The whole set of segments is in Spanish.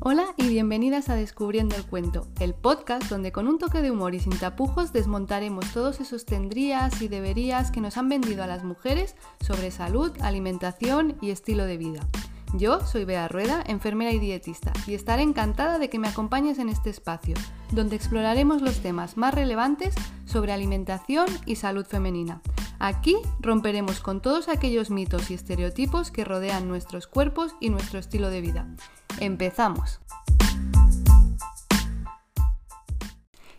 Hola y bienvenidas a Descubriendo el Cuento, el podcast donde con un toque de humor y sin tapujos desmontaremos todos esos tendrías y deberías que nos han vendido a las mujeres sobre salud, alimentación y estilo de vida. Yo soy Bea Rueda, enfermera y dietista, y estaré encantada de que me acompañes en este espacio, donde exploraremos los temas más relevantes sobre alimentación y salud femenina. Aquí romperemos con todos aquellos mitos y estereotipos que rodean nuestros cuerpos y nuestro estilo de vida. Empezamos.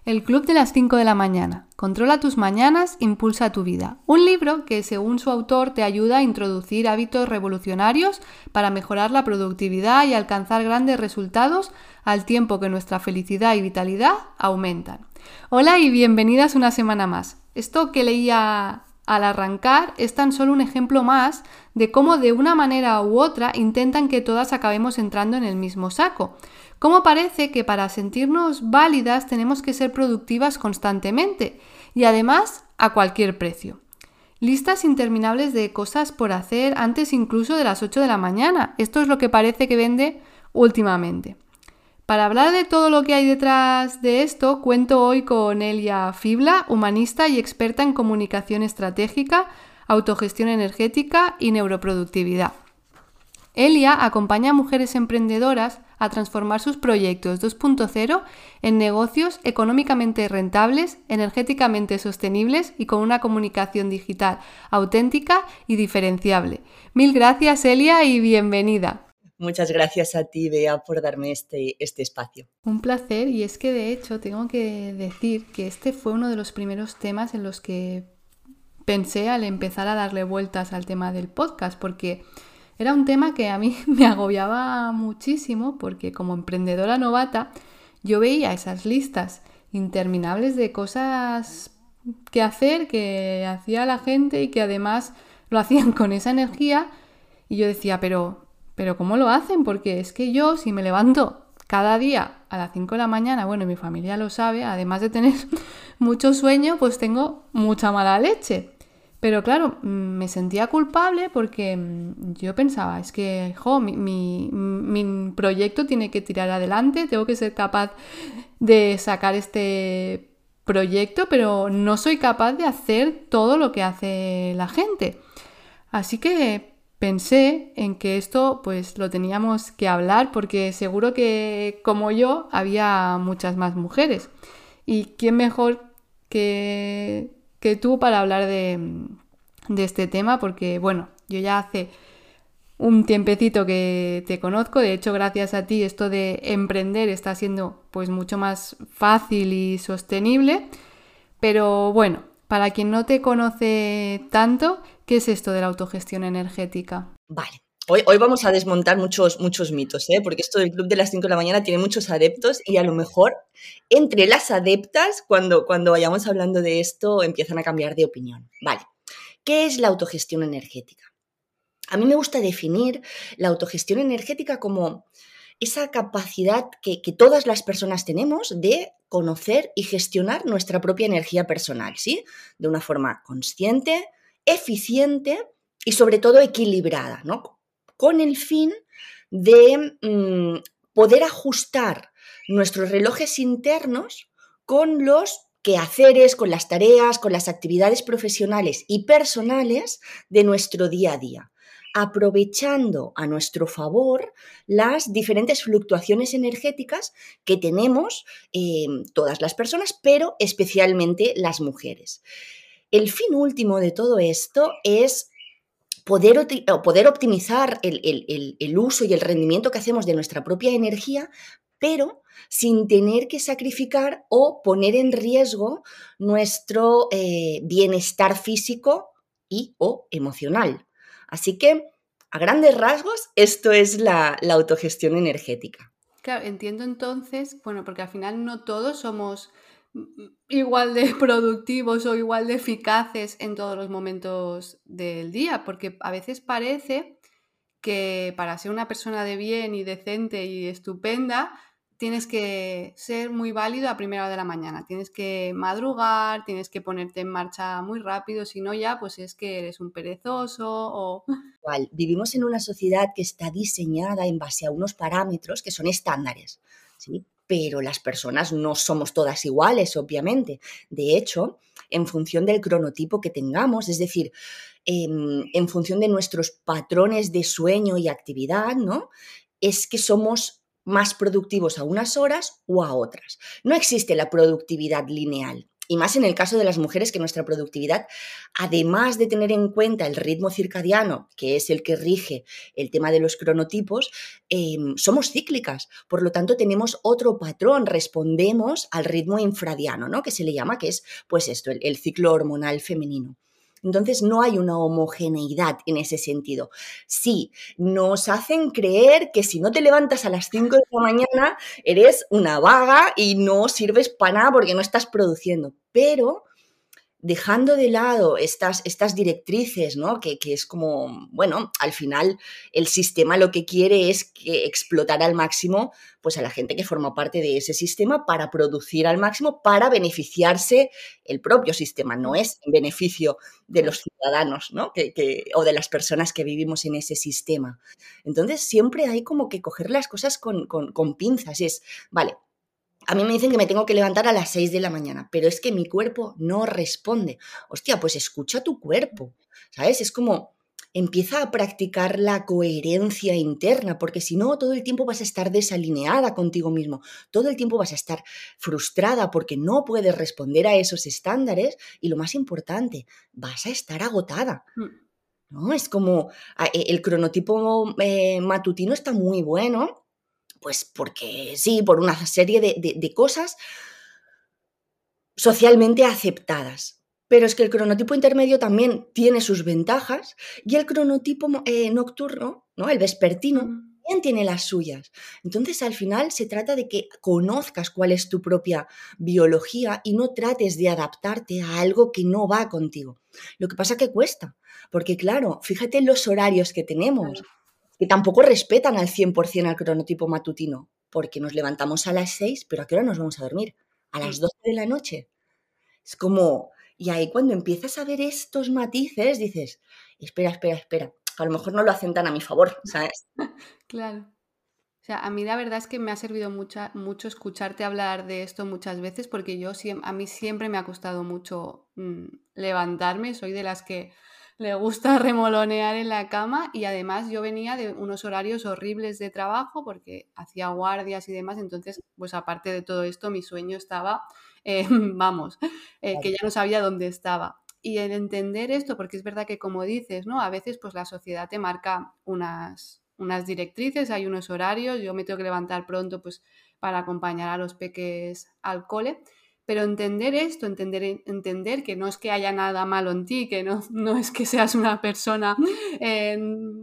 El Club de las 5 de la mañana. Controla tus mañanas, impulsa tu vida. Un libro que, según su autor, te ayuda a introducir hábitos revolucionarios para mejorar la productividad y alcanzar grandes resultados al tiempo que nuestra felicidad y vitalidad aumentan. Hola y bienvenidas una semana más. Esto que leía al arrancar es tan solo un ejemplo más de cómo de una manera u otra intentan que todas acabemos entrando en el mismo saco. Cómo parece que para sentirnos válidas tenemos que ser productivas constantemente y además a cualquier precio. Listas interminables de cosas por hacer antes incluso de las 8 de la mañana. Esto es lo que parece que vende últimamente. Para hablar de todo lo que hay detrás de esto, cuento hoy con Elia Fibla, humanista y experta en comunicación estratégica, autogestión energética y neuroproductividad. Elia acompaña a mujeres emprendedoras a transformar sus proyectos 2.0 en negocios económicamente rentables, energéticamente sostenibles y con una comunicación digital auténtica y diferenciable. Mil gracias Elia y bienvenida. Muchas gracias a ti, Bea, por darme este, este espacio. Un placer y es que de hecho tengo que decir que este fue uno de los primeros temas en los que pensé al empezar a darle vueltas al tema del podcast, porque era un tema que a mí me agobiaba muchísimo, porque como emprendedora novata yo veía esas listas interminables de cosas que hacer, que hacía la gente y que además lo hacían con esa energía y yo decía, pero pero ¿cómo lo hacen? Porque es que yo, si me levanto cada día a las 5 de la mañana, bueno, mi familia lo sabe, además de tener mucho sueño, pues tengo mucha mala leche. Pero claro, mm, me sentía culpable porque mm, yo pensaba, es que, jo, mi, mi, proyecto tiene que tirar adelante, tengo que ser capaz de sacar este proyecto, pero no soy capaz de hacer todo lo que hace la gente. Así que pensé en que esto pues lo teníamos que hablar porque seguro que como yo había muchas más mujeres. ¿Y quién mejor que, que tú para hablar de, de este tema? Porque bueno, yo ya hace un tiempecito que te conozco, de hecho gracias a ti esto de emprender está siendo pues mucho más fácil y sostenible, pero bueno, para quien no te conoce tanto, ¿qué es esto de la autogestión energética? Vale. Hoy, hoy vamos a desmontar muchos, muchos mitos, ¿eh? porque esto del club de las 5 de la mañana tiene muchos adeptos y a lo mejor entre las adeptas, cuando, cuando vayamos hablando de esto, empiezan a cambiar de opinión. Vale. ¿Qué es la autogestión energética? A mí me gusta definir la autogestión energética como esa capacidad que, todas las personas tenemos de conocer y gestionar nuestra propia energía personal, ¿sí? De una forma consciente, eficiente y sobre todo equilibrada, ¿no? Con el fin de mm, poder ajustar nuestros relojes internos con los quehaceres, con las tareas, con las actividades profesionales y personales de nuestro día a día aprovechando a nuestro favor las diferentes fluctuaciones energéticas que tenemos eh, todas las personas, pero especialmente las mujeres. El fin último de todo esto es poder, poder optimizar el, el, uso y el rendimiento que hacemos de nuestra propia energía, pero sin tener que sacrificar o poner en riesgo nuestro eh, bienestar físico y o emocional. Así que, a grandes rasgos, esto es la, autogestión energética. Claro, entiendo entonces, bueno, porque al final no todos somos igual de productivos o igual de eficaces en todos los momentos del día, porque a veces parece que para ser una persona de bien y decente y estupenda, tienes que ser muy válido a primera hora de la mañana, tienes que madrugar, tienes que ponerte en marcha muy rápido, si no ya pues es que eres un perezoso o... Vivimos en una sociedad que está diseñada en base a unos parámetros que son estándares, ¿sí? Pero las personas no somos todas iguales, obviamente. De hecho, en función del cronotipo que tengamos, es decir, em, en, función de nuestros patrones de sueño y actividad, ¿no? Es que somos más productivos a unas horas o a otras. No existe la productividad lineal. Y más en el caso de las mujeres, que nuestra productividad, además de tener en cuenta el ritmo circadiano, que es el que rige el tema de los cronotipos, em, somos cíclicas. Por lo tanto, tenemos otro patrón, respondemos al ritmo infradiano, ¿no? Que se le llama, que es, pues esto, el ciclo hormonal femenino. Entonces no hay una homogeneidad en ese sentido. Sí, nos hacen creer que si no te levantas a las 5 de la mañana eres una vaga y no sirves para nada porque no estás produciendo. Pero dejando de lado estas, directrices, ¿no? Que, es como, bueno, al final el sistema lo que quiere es que explotar al máximo pues a la gente que forma parte de ese sistema para producir al máximo, para beneficiarse el propio sistema, no es en beneficio de los ciudadanos, ¿no? Que, o de las personas que vivimos en ese sistema. Entonces siempre hay como que coger las cosas con, con, con pinzas, es, vale, a mí me dicen que me tengo que levantar a las 6 de la mañana, pero es que mi cuerpo no responde. Hostia, pues escucha tu cuerpo, ¿sabes? Es como empieza a practicar la coherencia interna, porque si no, todo el tiempo vas a estar desalineada contigo mismo, todo el tiempo vas a estar frustrada porque no puedes responder a esos estándares y lo más importante, vas a estar agotada. Mm. ¿No? Es como e, el cronotipo eh, matutino está muy bueno, pues porque sí, por una serie de, cosas socialmente aceptadas. Pero es que el cronotipo intermedio también tiene sus ventajas y el cronotipo eh, nocturno, ¿no? el vespertino, también tiene las suyas. Entonces, al final se trata de que conozcas cuál es tu propia biología y no trates de adaptarte a algo que no va contigo. Lo que pasa que cuesta, porque claro, fíjate en los horarios que tenemos que tampoco respetan al 100% al cronotipo matutino, porque nos levantamos a las 6, pero ¿a qué hora nos vamos a dormir? A las 12 de la noche. Es como, y ahí cuando empiezas a ver estos matices, dices, espera, espera, espera, a lo mejor no lo hacen tan a mi favor, ¿sabes? Claro. O sea, a mí la verdad es que me ha servido mucho escucharte hablar de esto muchas veces porque yo a mí siempre me ha costado mucho mm, levantarme, soy de las que le gusta remolonear en la cama y además yo venía de unos horarios horribles de trabajo porque hacía guardias y demás, entonces pues aparte de todo esto mi sueño estaba, eh, vamos, eh, que ya no sabía dónde estaba. Y el entender esto, porque es verdad que como dices, ¿no? A veces pues la sociedad te marca unas, unas directrices, hay unos horarios, yo me tengo que levantar pronto pues para acompañar a los peques al cole pero entender esto, entender, entender que no es que haya nada malo en ti, que no, no es que seas una persona,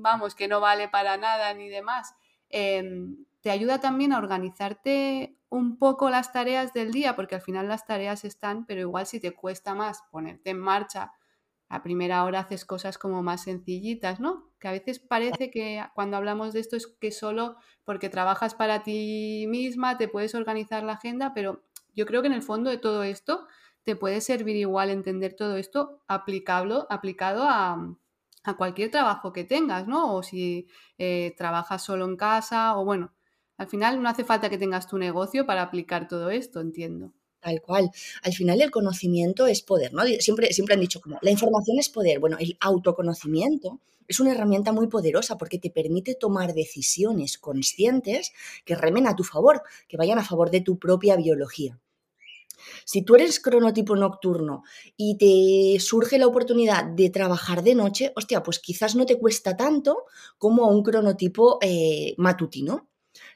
vamos, que no vale para nada ni demás, em, te ayuda también a organizarte un poco las tareas del día, porque al final las tareas están, pero igual si te cuesta más ponerte en marcha, a primera hora haces cosas como más sencillitas, ¿no? Que a veces parece que cuando hablamos de esto es que solo porque trabajas para ti misma te puedes organizar la agenda, pero yo creo que en el fondo de todo esto te puede servir igual entender todo esto aplicable, aplicado a, cualquier trabajo que tengas, ¿no? O si eh, trabajas solo en casa o bueno, al final no hace falta que tengas tu negocio para aplicar todo esto, entiendo. Tal cual. Al final el conocimiento es poder, ¿no? Siempre, siempre han dicho como, la información es poder. Bueno, el autoconocimiento es una herramienta muy poderosa porque te permite tomar decisiones conscientes que remen a tu favor, que vayan a favor de tu propia biología. Si tú eres cronotipo nocturno y te surge la oportunidad de trabajar de noche, hostia, pues quizás no te cuesta tanto como a un cronotipo eh, matutino,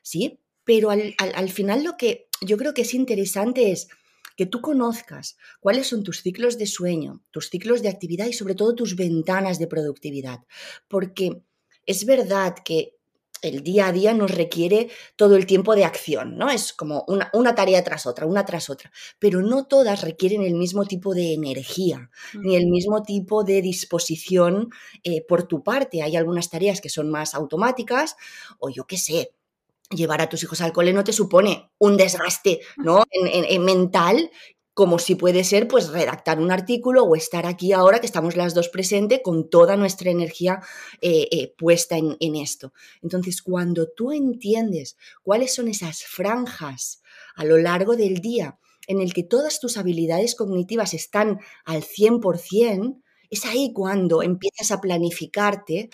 ¿sí? Pero al, al final lo que yo creo que es interesante es que tú conozcas cuáles son tus ciclos de sueño, tus ciclos de actividad y sobre todo tus ventanas de productividad. Porque es verdad que el día a día nos requiere todo el tiempo de acción, ¿no? Es como una, tarea tras otra, una tras otra, pero no todas requieren el mismo tipo de energía, ni el mismo tipo de disposición eh, por tu parte. Hay algunas tareas que son más automáticas o yo qué sé. Llevar a tus hijos al cole no te supone un desgaste ¿no? en, mental como si puede ser pues redactar un artículo o estar aquí ahora que estamos las dos presentes con toda nuestra energía eh, eh, puesta en, esto. Entonces, cuando tú entiendes cuáles son esas franjas a lo largo del día en el que todas tus habilidades cognitivas están al 100%, es ahí cuando empiezas a planificarte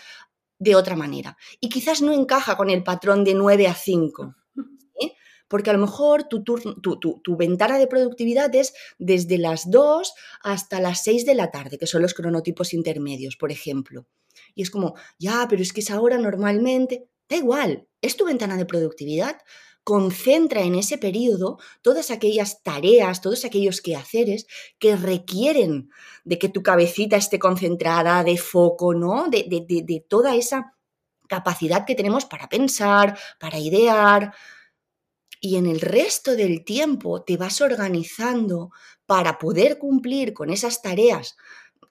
de otra manera. Y quizás no encaja con el patrón de 9 a 5. Porque a lo mejor tu, tu, ventana de productividad es desde las 2 hasta las 6 de la tarde, que son los cronotipos intermedios, por ejemplo. Y es como, ya, pero es que esa hora normalmente, da igual, es tu ventana de productividad. Concentra en ese periodo todas aquellas tareas, todos aquellos quehaceres que requieren de que tu cabecita esté concentrada, de foco, ¿no? De, de, de toda esa capacidad que tenemos para pensar, para idear, y en el resto del tiempo te vas organizando para poder cumplir con esas tareas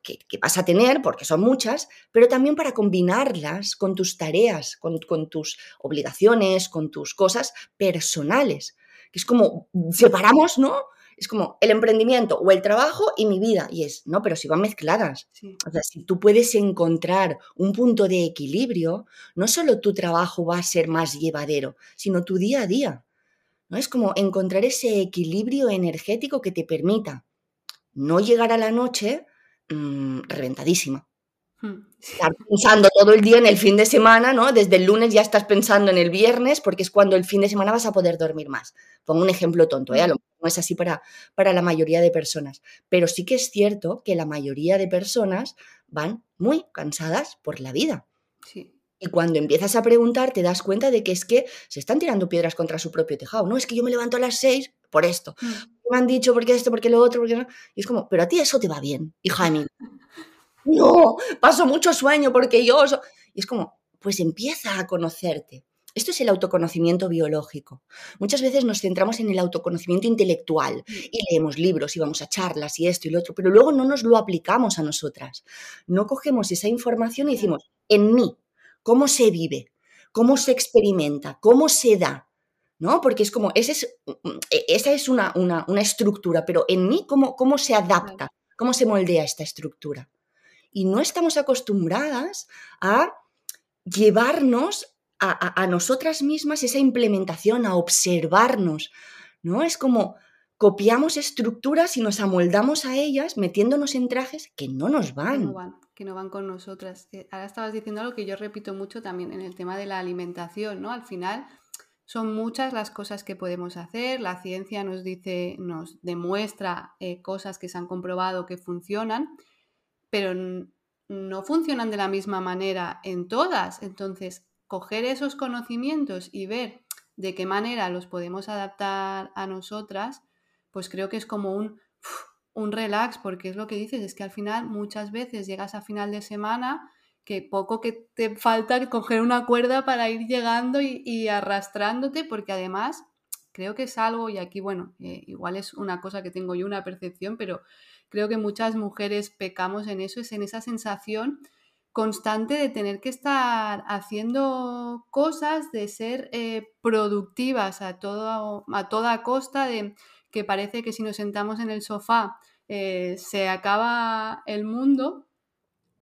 que, vas a tener, porque son muchas, pero también para combinarlas con tus tareas, con, tus obligaciones, con tus cosas personales. Que es como separamos, ¿no? Es como el emprendimiento o el trabajo y mi vida. Y es, no, pero si van mezcladas. O sea, si tú puedes encontrar un punto de equilibrio, no solo tu trabajo va a ser más llevadero, sino tu día a día. ¿No? Es como encontrar ese equilibrio energético que te permita no llegar a la noche mm, reventadísima. Hmm. Estar pensando todo el día en el fin de semana, ¿no? Desde el lunes ya estás pensando en el viernes porque es cuando el fin de semana vas a poder dormir más. Pongo un ejemplo tonto, ¿eh? no es así para, para la mayoría de personas, pero sí que es cierto que la mayoría de personas van muy cansadas por la vida. Sí. Y cuando empiezas a preguntar, te das cuenta de que es que se están tirando piedras contra su propio tejado. No, es que yo me levanto a las seis por esto. Mm. Me han dicho, porque esto, porque lo otro, porque no. Y es como, pero a ti eso te va bien, hija mí. no, paso mucho sueño porque yo. Y es como, pues empieza a conocerte. Esto es el autoconocimiento biológico. Muchas veces nos centramos en el autoconocimiento intelectual mm. y leemos libros y vamos a charlas y esto y lo otro, pero luego no nos lo aplicamos a nosotras. No cogemos esa información y decimos, en mí, cómo se vive, cómo se experimenta, cómo se da, ¿no? Porque es como, ese es, e, esa es una, una, estructura, pero en mí, ¿cómo, ¿cómo se adapta? ¿Cómo se moldea esta estructura? Y no estamos acostumbradas a llevarnos a, a, nosotras mismas esa implementación, a observarnos, ¿no? Es como copiamos estructuras y nos amoldamos a ellas metiéndonos en trajes que no nos van que no van con nosotras. Ahora estabas diciendo algo que yo repito mucho también en el tema de la alimentación, ¿no? Al final son muchas las cosas que podemos hacer, la ciencia nos dice, nos demuestra eh, cosas que se han comprobado que funcionan, pero no funcionan de la misma manera en todas. Entonces, coger esos conocimientos y ver de qué manera los podemos adaptar a nosotras, pues creo que es como un un relax, porque es lo que dices, es que al final muchas veces llegas a final de semana que poco que te falta coger una cuerda para ir llegando y, arrastrándote, porque además creo que es algo, y aquí, bueno, eh, igual es una cosa que tengo yo una percepción, pero creo que muchas mujeres pecamos en eso, es en esa sensación constante de tener que estar haciendo cosas, de ser eh, productivas a, todo, a toda costa, de que parece que si nos sentamos en el sofá eh, se acaba el mundo.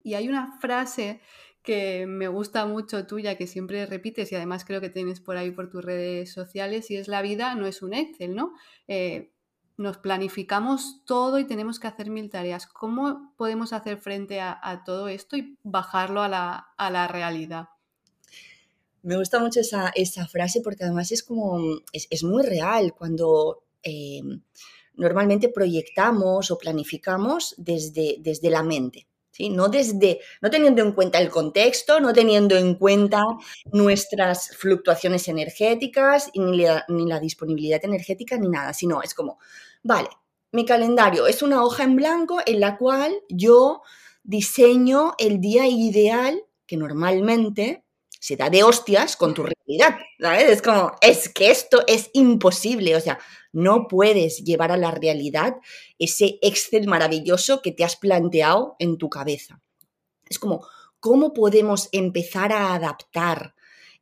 Y hay una frase que me gusta mucho tuya, que siempre repites y además creo que tienes por ahí por tus redes sociales, y es la vida no es un Excel, ¿no? Eh, nos planificamos todo y tenemos que hacer mil tareas. ¿Cómo podemos hacer frente a, todo esto y bajarlo a la, realidad? Me gusta mucho esa, frase porque además es como, es muy real cuando eh, normalmente proyectamos o planificamos desde, desde la mente. ¿Sí? No, desde, no teniendo en cuenta el contexto, no teniendo en cuenta nuestras fluctuaciones energéticas, ni la, ni la disponibilidad energética, ni nada, sino es como, vale, mi calendario es una hoja en blanco en la cual yo diseño el día ideal que normalmente se da de hostias con tu realidad. Es como, es que esto es imposible, o sea, no puedes llevar a la realidad ese Excel maravilloso que te has planteado en tu cabeza. Es como, ¿cómo podemos empezar a adaptar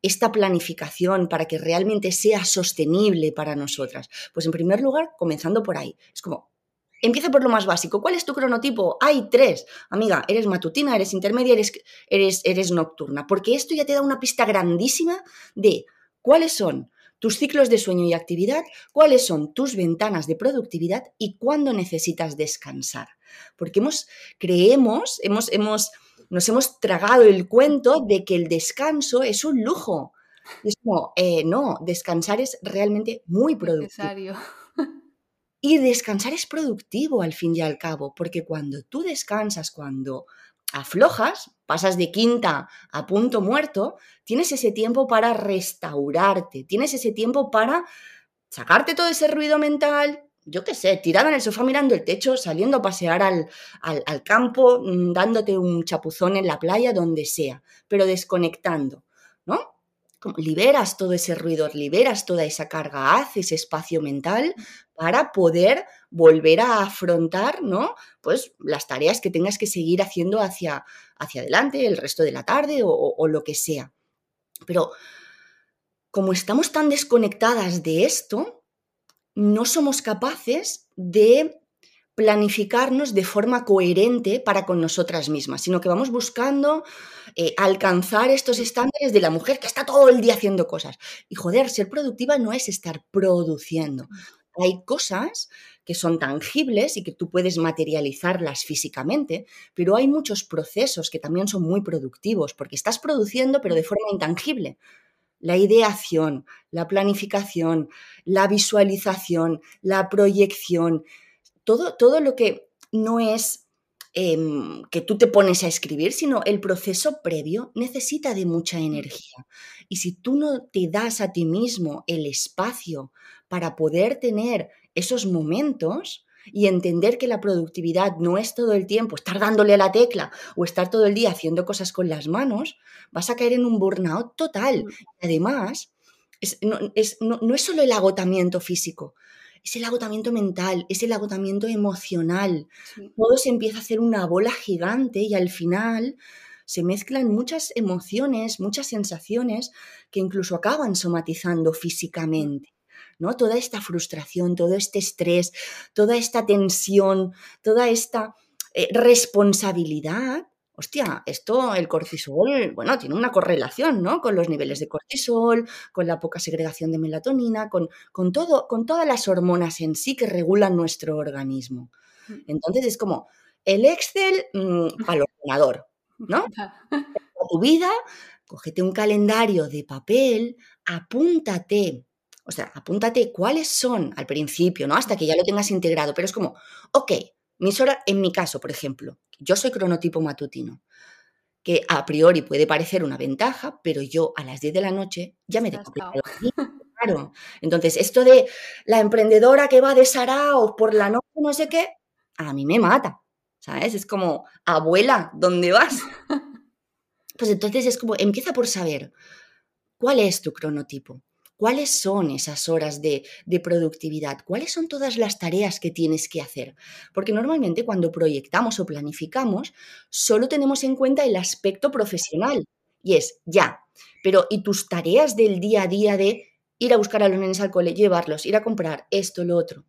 esta planificación para que realmente sea sostenible para nosotras? Pues en primer lugar, comenzando por ahí. Es como, Empieza por lo más básico. ¿Cuál es tu cronotipo? Hay tres. Amiga, eres matutina, eres intermedia, eres, eres, eres nocturna. Porque esto ya te da una pista grandísima de cuáles son tus ciclos de sueño y actividad, cuáles son tus ventanas de productividad y cuándo necesitas descansar. Porque hemos, creemos, hemos, hemos, nos hemos tragado el cuento de que el descanso es un lujo. Es como, eh, no, descansar es realmente muy productivo. Y descansar es productivo al fin y al cabo, porque cuando tú descansas, cuando aflojas, pasas de quinta a punto muerto, tienes ese tiempo para restaurarte, tienes ese tiempo para sacarte todo ese ruido mental, yo qué sé, tirada en el sofá mirando el techo, saliendo a pasear al, al, campo, mm, dándote un chapuzón en la playa, donde sea, pero desconectando, ¿no? liberas todo ese ruido, liberas toda esa carga, haces espacio mental para poder volver a afrontar, ¿no? Pues las tareas que tengas que seguir haciendo hacia, hacia adelante el resto de la tarde o, o lo que sea. Pero como estamos tan desconectadas de esto, no somos capaces de planificarnos de forma coherente para con nosotras mismas, sino que vamos buscando eh, alcanzar estos estándares de la mujer que está todo el día haciendo cosas. Y joder, ser productiva no es estar produciendo. Hay cosas que son tangibles y que tú puedes materializarlas físicamente, pero hay muchos procesos que también son muy productivos, porque estás produciendo pero de forma intangible. La ideación, la planificación, la visualización, la proyección, todo, lo que no es em, que tú te pones a escribir, sino el proceso previo necesita de mucha energía. Y si tú no te das a ti mismo el espacio para poder tener esos momentos y entender que la productividad no es todo el tiempo estar dándole a la tecla o estar todo el día haciendo cosas con las manos, vas a caer en un burnout total. Mm. Además, no, no es solo el agotamiento físico, es el agotamiento mental, es el agotamiento emocional. Todo se empieza a hacer una bola gigante y al final se mezclan muchas emociones, muchas sensaciones que incluso acaban somatizando físicamente. ¿No? Toda esta frustración, todo este estrés, toda esta tensión, toda esta eh, responsabilidad hostia, esto, el cortisol, bueno, tiene una correlación, ¿no? Con los niveles de cortisol, con la poca segregación de melatonina, con, con, todo, con todas las hormonas en sí que regulan nuestro organismo. Mm. Entonces es como el Excel mm, para el ordenador, ¿no? tu vida, cógete un calendario de papel, apúntate. O sea, apúntate cuáles son al principio, ¿no? Hasta que ya lo tengas integrado. Pero es como, ok, mis horas, en mi caso, por ejemplo, yo soy cronotipo matutino, que a priori puede parecer una ventaja, pero yo a las 10 de la noche ya me tengo Claro. Entonces, esto de la emprendedora que va de Sarao por la noche, no sé qué, a mí me mata. ¿Sabes? Es como, abuela, ¿dónde vas? Pues entonces es como, empieza por saber cuál es tu cronotipo. ¿Cuáles son esas horas de, productividad? ¿Cuáles son todas las tareas que tienes que hacer? Porque normalmente cuando proyectamos o planificamos, solo tenemos en cuenta el aspecto profesional. Y es, ya, pero ¿y tus tareas del día a día de ir a buscar a los nenes al cole, llevarlos, ir a comprar esto, lo otro?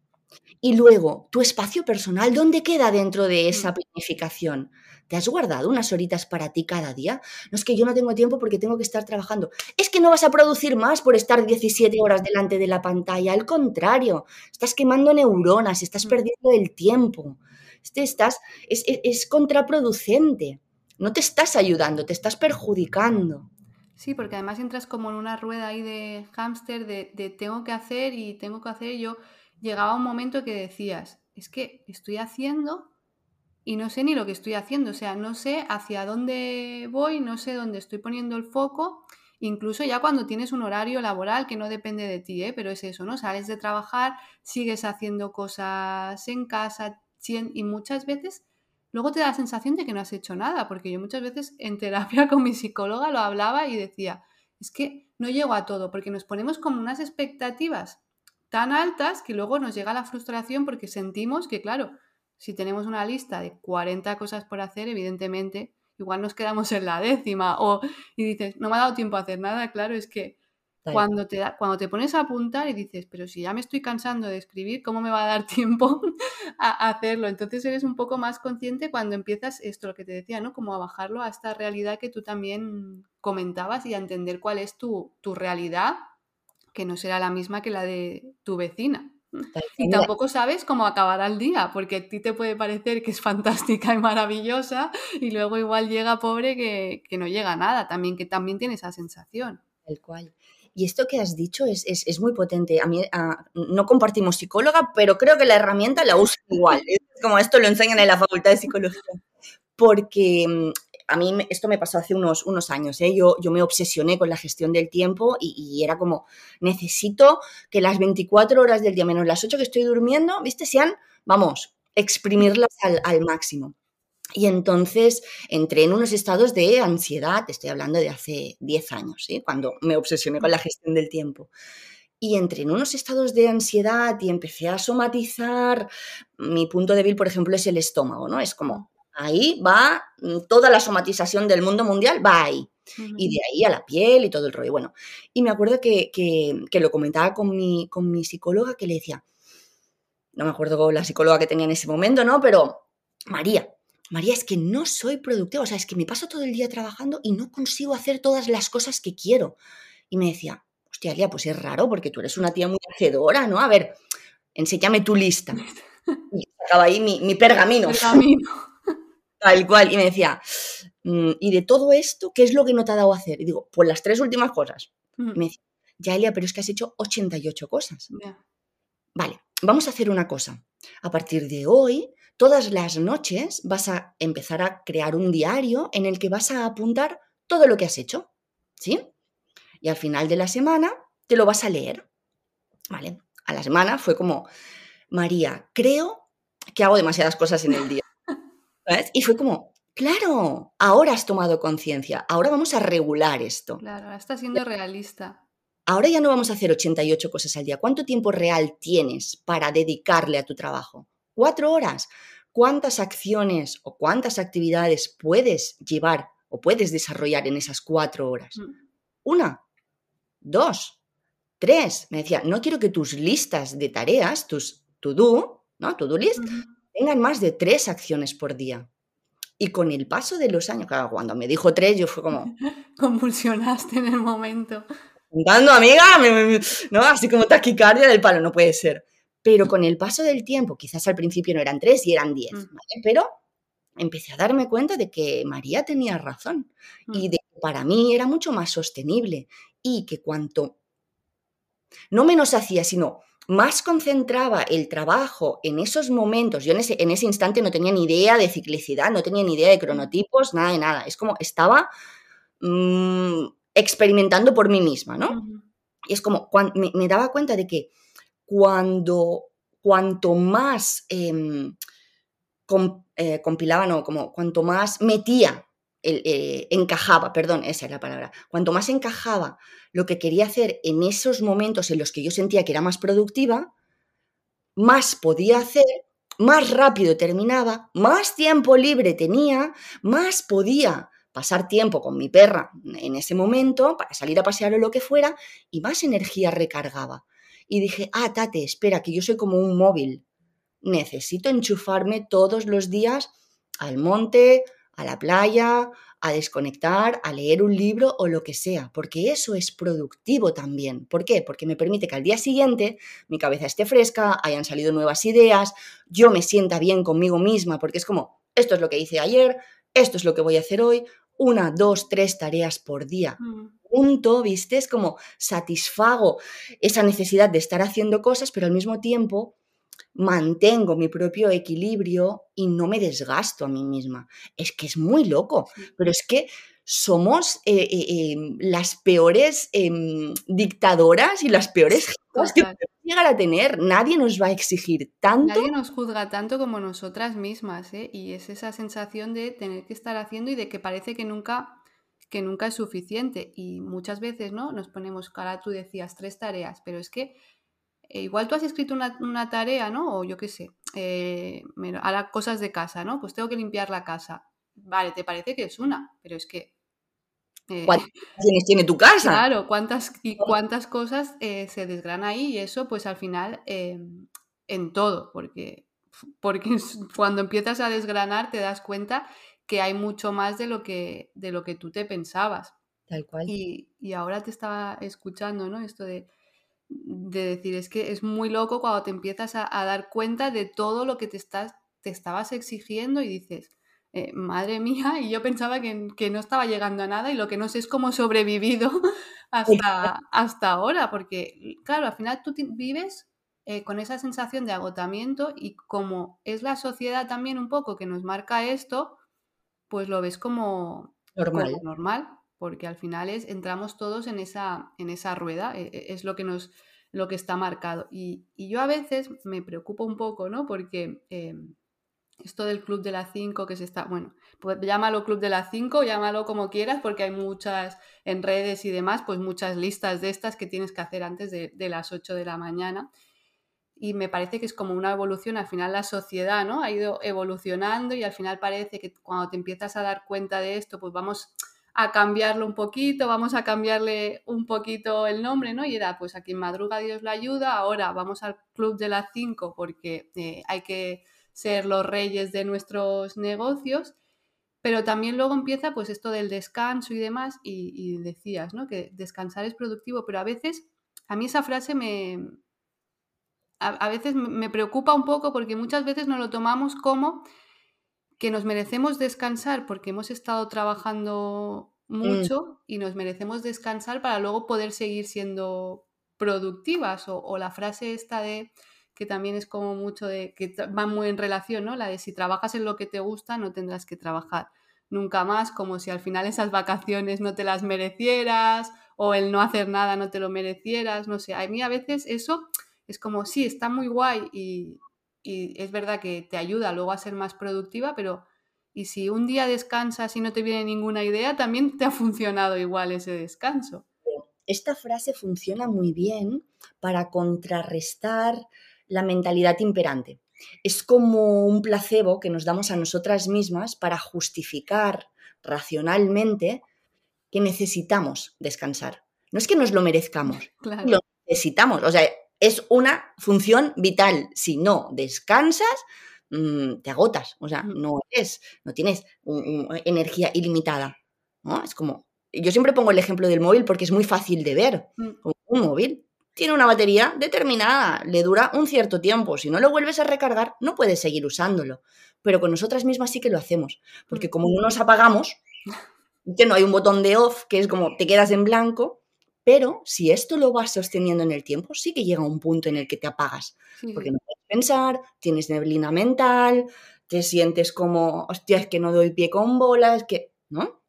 Y luego, tu espacio personal, ¿dónde queda dentro de esa mm. planificación? ¿Te has guardado unas horitas para ti cada día? No es que yo no tengo tiempo porque tengo que estar trabajando. Es que no vas a producir más por estar 17 horas delante de la pantalla. Al contrario, estás quemando neuronas, estás mm. perdiendo el tiempo. Estás, es, contraproducente. No te estás ayudando, te estás perjudicando. Sí, porque además entras como en una rueda ahí de hámster de, de tengo que hacer y tengo que hacer. Yo llegaba un momento que decías, es que estoy haciendo y no sé ni lo que estoy haciendo, o sea, no sé hacia dónde voy, no sé dónde estoy poniendo el foco, incluso ya cuando tienes un horario laboral que no depende de ti, ¿eh? pero es eso, ¿no? Sales de trabajar, sigues haciendo cosas en casa y muchas veces luego te da la sensación de que no has hecho nada, porque yo muchas veces en terapia con mi psicóloga lo hablaba y decía, es que no llego a todo, porque nos ponemos como unas expectativas tan altas que luego nos llega la frustración porque sentimos que, claro, si tenemos una lista de 40 cosas por hacer, evidentemente, igual nos quedamos en la décima o y dices, no me ha dado tiempo a hacer nada, claro, es que cuando te, da, cuando te pones a apuntar y dices, pero si ya me estoy cansando de escribir, ¿cómo me va a dar tiempo a, hacerlo? Entonces eres un poco más consciente cuando empiezas esto, lo que te decía, ¿no? Como a bajarlo a esta realidad que tú también comentabas y a entender cuál es tu, tu realidad, que no será la misma que la de tu vecina. Y tampoco sabes cómo acabará el día, porque a ti te puede parecer que es fantástica y maravillosa y luego igual llega pobre que, que no llega a nada, también que también tiene esa sensación. El cual. Y esto que has dicho es, es, muy potente. A mí no compartimos psicóloga, pero creo que la herramienta la uso igual. Es como esto lo enseñan en la facultad de psicología. Porque mm, a mí esto me pasó hace unos, unos años. ¿eh? Yo, yo me obsesioné con la gestión del tiempo y, era como, necesito que las 24 horas del día menos las 8 que estoy durmiendo, ¿viste? Sean, vamos, exprimirlas al, al máximo. Y entonces entré en unos estados de ansiedad, estoy hablando de hace 10 años, ¿sí? cuando me obsesioné con la gestión del tiempo. Y entré en unos estados de ansiedad y empecé a somatizar. Mi punto débil, por ejemplo, es el estómago, ¿no? Es como, ahí va mm, toda la somatización del mundo mundial, va ahí. Y de ahí a la piel y todo el rollo. Bueno, y me acuerdo que, que, lo comentaba con mi, con mi psicóloga que le decía, no me acuerdo con la psicóloga que tenía en ese momento, ¿no? Pero, María, María, es que no soy productiva, o sea, es que me paso todo el día trabajando y no consigo hacer todas las cosas que quiero. Y me decía, hostia, Lía, pues es raro porque tú eres una tía muy hacedora, ¿no? A ver, enséñame tu lista. Y sacaba ahí mi, pergamino. pergamino. Tal cual. Y me decía, mm, ¿y de todo esto qué es lo que no te ha dado a hacer? Y digo, pues las tres últimas cosas. Y me decía, ya, Elia, pero es que has hecho 88 cosas. Vale, vamos a hacer una cosa. A partir de hoy, todas las noches vas a empezar a crear un diario en el que vas a apuntar todo lo que has hecho, ¿sí? Y al final de la semana te lo vas a leer, ¿vale? A la semana fue como, María, creo que hago demasiadas cosas en el día. Y fue como, claro, ahora has tomado conciencia, ahora vamos a regular esto. Claro, ahora estás siendo realista. Ahora ya no vamos a hacer 88 cosas al día. ¿Cuánto tiempo real tienes para dedicarle a tu trabajo? cuatro horas. ¿Cuántas acciones o cuántas actividades puedes llevar o puedes desarrollar en esas cuatro horas? Mm. Una, dos, tres. Me decía, no quiero que tus listas de tareas, tus to-do, ¿no? To-do list, tengan más de tres acciones por día. Y con el paso de los años, claro, cuando me dijo tres, yo fue como... Convulsionaste en el momento. Dando, amiga, ¿no? Así como taquicardia del palo, no puede ser. Pero con el paso del tiempo, quizás al principio no eran tres y eran diez, mm. pero empecé a darme cuenta de que María tenía razón mm. y de que para mí era mucho más sostenible y que cuanto no menos hacía, sino más concentraba el trabajo en esos momentos, yo en ese, en ese instante no tenía ni idea de ciclicidad, no tenía ni idea de mm. cronotipos, nada de nada, es como estaba experimentando por mí misma, ¿no? Y es como, me daba cuenta de que cuando cuanto más em, eh, compilaba, no, como cuanto más metía, eh, encajaba, perdón, esa es la palabra, cuanto más encajaba lo que quería hacer en esos momentos en los que yo sentía que era más productiva, más podía hacer, más rápido terminaba, más tiempo libre tenía, más podía pasar tiempo con mi perra en ese momento para salir a pasear o lo que fuera y más energía recargaba y dije, ah, Tate, espera, que yo soy como un móvil. Necesito enchufarme todos los días al monte, a la playa, a desconectar, a leer un libro o lo que sea, porque eso es productivo también. ¿Por qué? Porque me permite que al día siguiente mi cabeza esté fresca, hayan salido nuevas ideas, yo me sienta bien conmigo misma, porque es como, esto es lo que hice ayer, esto es lo que voy a hacer hoy, una, dos, tres tareas por día. Mm punto, ¿viste? Es como satisfago esa necesidad de estar haciendo cosas, pero al mismo tiempo mantengo mi propio equilibrio y no me desgasto a mí misma. Es que es muy loco, pero es que somos eh, eh, em, las peores em, dictadoras y las peores que podemos llegar a tener. Nadie nos va a exigir tanto. Nadie nos juzga tanto como nosotras mismas, ¿eh? Y es esa sensación de tener que estar haciendo y de que parece que nunca que nunca es suficiente y muchas veces no nos ponemos, cara tú decías tres tareas, pero es que eh, igual tú has escrito una, tarea, ¿no? O yo qué sé, eh, hará cosas de casa, ¿no? Pues tengo que limpiar la casa. Vale, te parece que es una, pero es que Eh, ¿Cuántas tiene tu casa? Claro, cuántas y cuántas cosas eh, se desgrana ahí y eso pues al final em, en todo, porque, porque cuando empiezas a desgranar te das cuenta que hay mucho más de lo que, de lo que tú te pensabas. Tal cual. Y, y ahora te estaba escuchando, ¿no? Esto de, de decir, es que es muy loco cuando te empiezas a, a dar cuenta de todo lo que te, estás, te estabas exigiendo y dices, eh, madre mía, y yo pensaba que, que, no estaba llegando a nada y lo que no sé es cómo he sobrevivido hasta, hasta ahora, porque claro, al final tú vives eh, con esa sensación de agotamiento y como es la sociedad también un poco que nos marca esto, pues lo ves como normal, como normal porque al final es, entramos todos en esa, en esa rueda, e, e, es lo que nos lo que está marcado. Y, yo a veces me preocupo un poco, ¿no? Porque... Eh, esto del club de las 5 que se está, bueno, pues llámalo club de las 5, llámalo como quieras, porque hay muchas en redes y demás, pues muchas listas de estas que tienes que hacer antes de, de las 8 de la mañana. Y me parece que es como una evolución, al final la sociedad, ¿no? Ha ido evolucionando y al final parece que cuando te empiezas a dar cuenta de esto, pues vamos a cambiarlo un poquito, vamos a cambiarle un poquito el nombre, ¿no? Y era, pues a quien madruga Dios la ayuda, ahora vamos al club de las 5 porque eh, hay que ser los reyes de nuestros negocios, pero también luego empieza pues esto del descanso y demás, y, decías, ¿no? Que descansar es productivo, pero a veces, a mí esa frase me... A, veces me preocupa un poco porque muchas veces nos lo tomamos como que nos merecemos descansar porque hemos estado trabajando mm. mucho y nos merecemos descansar para luego poder seguir siendo productivas o, o la frase esta de que también es como mucho de, que va muy en relación, ¿no? La de si trabajas en lo que te gusta, no tendrás que trabajar nunca más, como si al final esas vacaciones no te las merecieras o el no hacer nada no te lo merecieras, no sé, a mí a veces eso es como, sí, está muy guay y, y es verdad que te ayuda luego a ser más productiva, pero y si un día descansas y no te viene ninguna idea, también te ha funcionado igual ese descanso. Esta frase funciona muy bien para contrarrestar la mentalidad imperante. Es como un placebo que nos damos a nosotras mismas para justificar racionalmente que necesitamos descansar. No es que nos lo merezcamos, lo necesitamos. O sea, es una función vital. Si no descansas, mm, te agotas. O sea, no es, no tienes energía ilimitada. ¿no? Es como, yo siempre pongo el ejemplo del móvil porque es muy fácil de ver. Mm. Un móvil tiene una batería determinada, le dura un cierto tiempo. Si no lo vuelves a recargar, no puedes seguir usándolo. Pero con nosotras mismas sí que lo hacemos, porque mm. como no nos apagamos, que no hay un botón de off, que es como te quedas en blanco, pero si esto lo vas sosteniendo en el tiempo, sí que llega un punto en el que te apagas, porque no puedes pensar, tienes neblina mental, te sientes como, hostia, es que no doy pie con bolas, que, ¿no?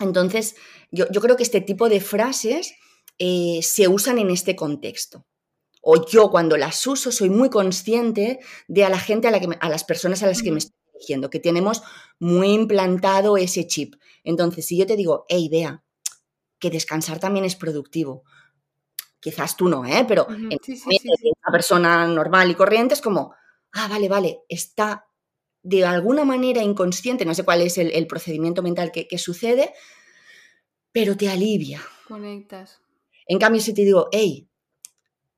Entonces, yo, yo creo que este tipo de frases eh, se usan en este contexto. O yo cuando las uso soy muy consciente de a la gente, a, la que a las personas a las que me estoy dirigiendo, que tenemos muy implantado ese chip. Entonces, si yo te digo, hey, vea, que descansar también es productivo, quizás tú no, ¿eh? pero en una persona normal y corriente es como, ah, vale, vale, está de alguna manera inconsciente, no sé cuál es el, procedimiento mental que, que, sucede, pero te alivia. Conectas. En cambio, si te digo, hey,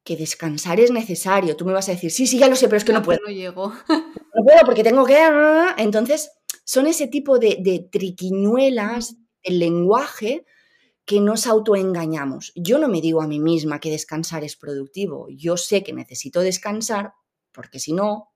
que descansar es necesario, tú me vas a decir, sí, sí, ya lo sé, pero es que no, puedo. No llego. No puedo porque tengo que... Entonces, son ese tipo de, de triquiñuelas del lenguaje que nos autoengañamos. Yo no me digo a mí misma que descansar es productivo. Yo sé que necesito descansar porque si no,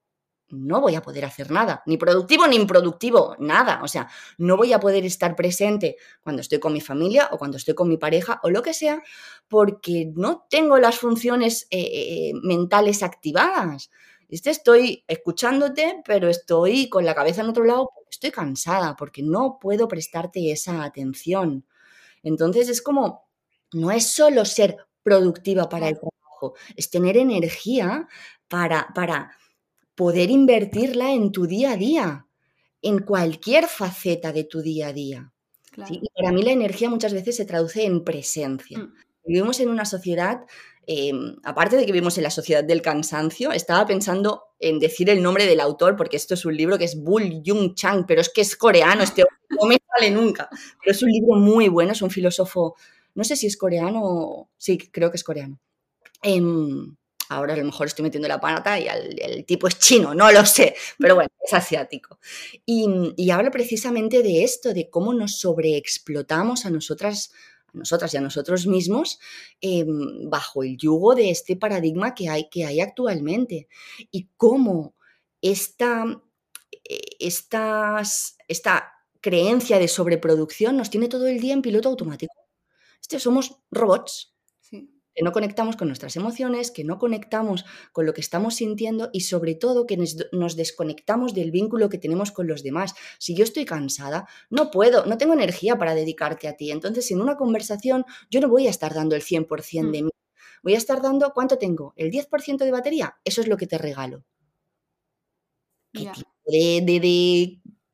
no voy a poder hacer nada, ni productivo ni improductivo, nada. O sea, no voy a poder estar presente cuando estoy con mi familia o cuando estoy con mi pareja o lo que sea, porque no tengo las funciones eh, eh, mentales activadas. Este estoy escuchándote, pero estoy con la cabeza en otro lado estoy cansada, porque no puedo prestarte esa atención. Entonces es como, no es solo ser productiva para el trabajo, es tener energía para, para poder invertirla en tu día a día, en cualquier faceta de tu día a día. Y para mí la energía muchas veces se traduce en presencia. Mm. vivimos en una sociedad, em, aparte de que vivimos en la sociedad del cansancio, estaba pensando en decir el nombre del autor, porque esto es un libro que es Bull Jung Chang, pero es que es coreano, este no me sale nunca. Pero es un libro muy bueno, es un filósofo, no sé si es coreano, sí, creo que es coreano. Em, ahora a lo mejor estoy metiendo la pata y el, tipo es chino, no lo sé, pero bueno, es asiático. Y, y habla precisamente de esto, de cómo nos sobreexplotamos a nosotras nosotras y a nosotros mismos em, bajo el yugo de este paradigma que hay, que hay actualmente. Y cómo esta, eh, estas, esta creencia de sobreproducción nos tiene todo el día en piloto automático. Este, somos robots que no conectamos con nuestras emociones, que no conectamos con lo que estamos sintiendo y sobre todo que nos desconectamos del vínculo que tenemos con los demás. Si yo estoy cansada, no puedo, no tengo energía para dedicarte a ti. Entonces, en una conversación yo no voy a estar dando el 100% de mm. mí. Voy a estar dando, ¿cuánto tengo? ¿El 10% de batería? Eso es lo que te regalo. ¿Qué tipo de, de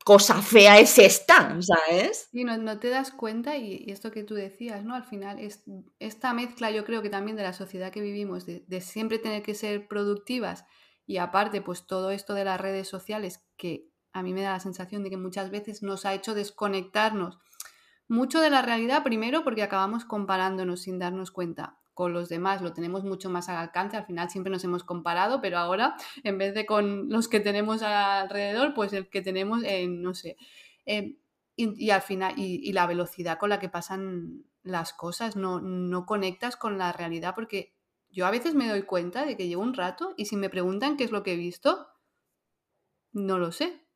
cosa fea es esta, ¿sabes? Y no, no te das cuenta, y, esto que tú decías, ¿no? Al final, es, esta mezcla yo creo que también de la sociedad que vivimos, de, siempre tener que ser productivas, y aparte, pues todo esto de las redes sociales, que a mí me da la sensación de que muchas veces nos ha hecho desconectarnos mucho de la realidad, primero porque acabamos comparándonos sin darnos cuenta con los demás lo tenemos mucho más al alcance, al final siempre nos hemos comparado, pero ahora en vez de con los que tenemos alrededor, pues el que tenemos, en, no sé, em, y, al final, y, la velocidad con la que pasan las cosas, no, no conectas con la realidad, porque yo a veces me doy cuenta de que llevo un rato y si me preguntan qué es lo que he visto, no lo sé.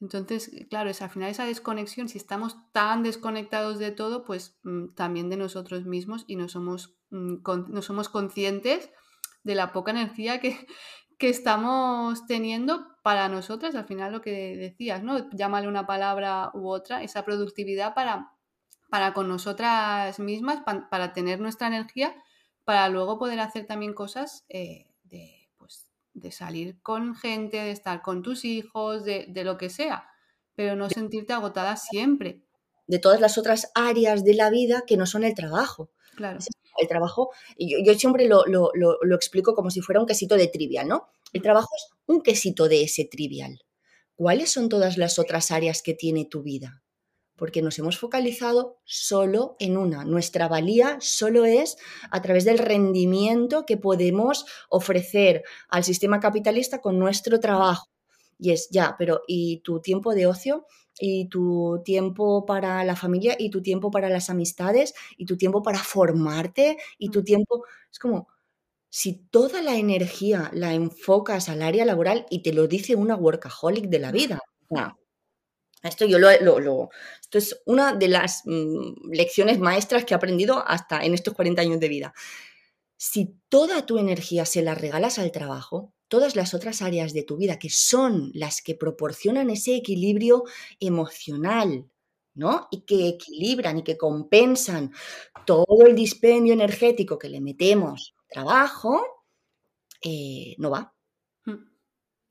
Entonces, claro, es al final esa desconexión, si estamos tan desconectados de todo, pues mm, también de nosotros mismos y no somos, mm, no somos conscientes de la poca energía que, que, estamos teniendo para nosotras. Al final lo que decías, ¿no? Llámale una palabra u otra, esa productividad para, para con nosotras mismas, para tener nuestra energía, para luego poder hacer también cosas eh, de de salir con gente, de estar con tus hijos, de, lo que sea, pero no sentirte agotada siempre. De todas las otras áreas de la vida que no son el trabajo. Claro. El trabajo, yo, yo siempre lo, lo, explico como si fuera un quesito de trivial, ¿no? El trabajo es un quesito de ese trivial. ¿Cuáles son todas las otras áreas que tiene tu vida? Porque nos hemos focalizado solo en una. Nuestra valía solo es a través del rendimiento que podemos ofrecer al sistema capitalista con nuestro trabajo. Y es ya, pero ¿y tu tiempo de ocio? ¿Y tu tiempo para la familia? ¿Y tu tiempo para las amistades? ¿Y tu tiempo para formarte? ¿Y tu tiempo? Es como, si toda la energía la enfocas al área laboral y te lo dice una workaholic de la vida, esto yo lo, esto es una de las mm, lecciones maestras que he aprendido hasta en estos 40 años de vida. Si toda tu energía se la regalas al trabajo, todas las otras áreas de tu vida que son las que proporcionan ese equilibrio emocional, ¿no? Y que equilibran y que compensan todo el dispendio energético que le metemos al trabajo, eh, no va. Hmm.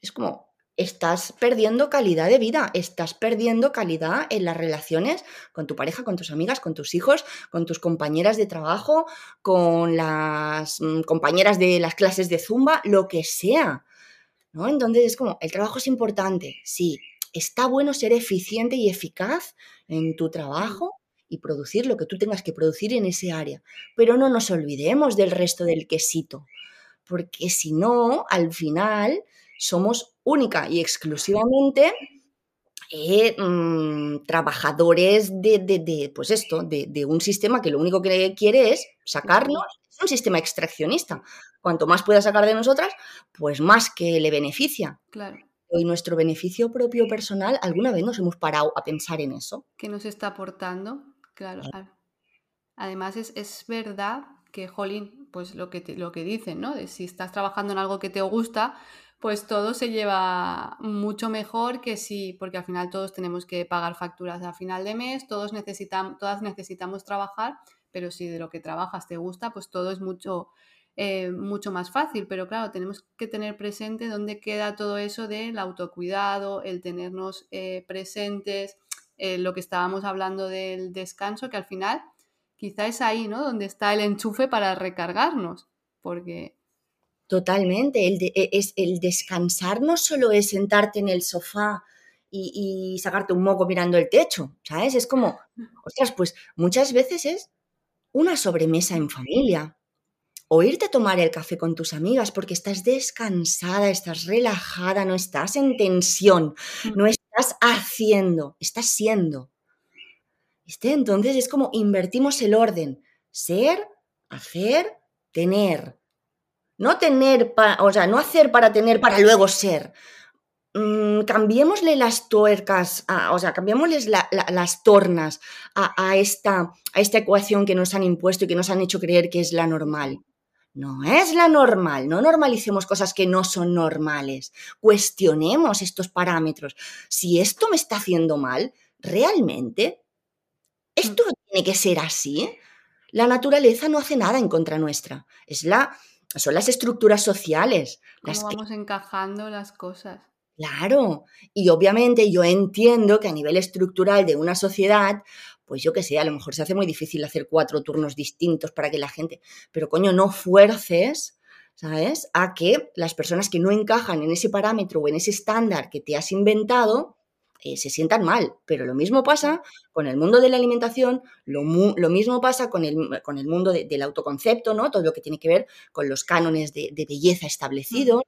Es como, estás perdiendo calidad de vida, estás perdiendo calidad en las relaciones con tu pareja, con tus amigas, con tus hijos, con tus compañeras de trabajo, con las mm, compañeras de las clases de zumba, lo que sea. ¿no? Entonces es como, el trabajo es importante, sí, está bueno ser eficiente y eficaz en tu trabajo y producir lo que tú tengas que producir en ese área, pero no nos olvidemos del resto del quesito, porque si no, al final somos única y exclusivamente eh, mm, trabajadores de, pues esto, de, un sistema que lo único que quiere es sacarnos, es un sistema extraccionista. Cuanto más pueda sacar de nosotras, pues más que le beneficia. Claro. Y nuestro beneficio propio personal, ¿alguna vez nos hemos parado a pensar en eso? ¿Qué nos está aportando? Claro. Además, es, es verdad que, Jolín, pues lo que, lo que dicen, ¿no? De si estás trabajando en algo que te gusta, pues todo se lleva mucho mejor que si, porque al final todos tenemos que pagar facturas a final de mes, todos necesitan, todas necesitamos trabajar, pero si de lo que trabajas te gusta, pues todo es mucho, eh, mucho más fácil. Pero claro, tenemos que tener presente dónde queda todo eso del autocuidado, el tenernos eh, presentes, eh, lo que estábamos hablando del descanso, que al final quizá es ahí, ¿no? Donde está el enchufe para recargarnos, porque... Totalmente, el, e, es, el descansar no solo es sentarte en el sofá y, y, sacarte un moco mirando el techo, ¿sabes? Es como, ostras, pues muchas veces es una sobremesa en familia, o irte a tomar el café con tus amigas porque estás descansada, estás relajada, no estás en tensión, mm. no estás haciendo, estás siendo. Entonces es como invertimos el orden. Ser, hacer, tener. No tener, o sea, no hacer para tener para luego ser. Mm, cambiémosle las tuercas, o sea, cambiémosles las tornas a, esta, a esta ecuación que nos han impuesto y que nos han hecho creer que es la normal. No es la normal, no normalicemos cosas que no son normales. Cuestionemos estos parámetros. Si esto me está haciendo mal, ¿realmente? ¿Esto no tiene que ser así? La naturaleza no hace nada en contra nuestra. Es la, son las estructuras sociales. Las vamos encajando las cosas. Claro, y obviamente yo entiendo que a nivel estructural de una sociedad, pues yo que sé, a lo mejor se hace muy difícil hacer cuatro turnos distintos para que la gente, pero coño, no fuerces, ¿sabes? A que las personas que no encajan en ese parámetro o en ese estándar que te has inventado, eh, se sientan mal. Pero lo mismo pasa con el mundo de la alimentación, lo, mismo pasa con el, con el mundo del autoconcepto, ¿no? Todo lo que tiene que ver con los cánones de, de belleza establecidos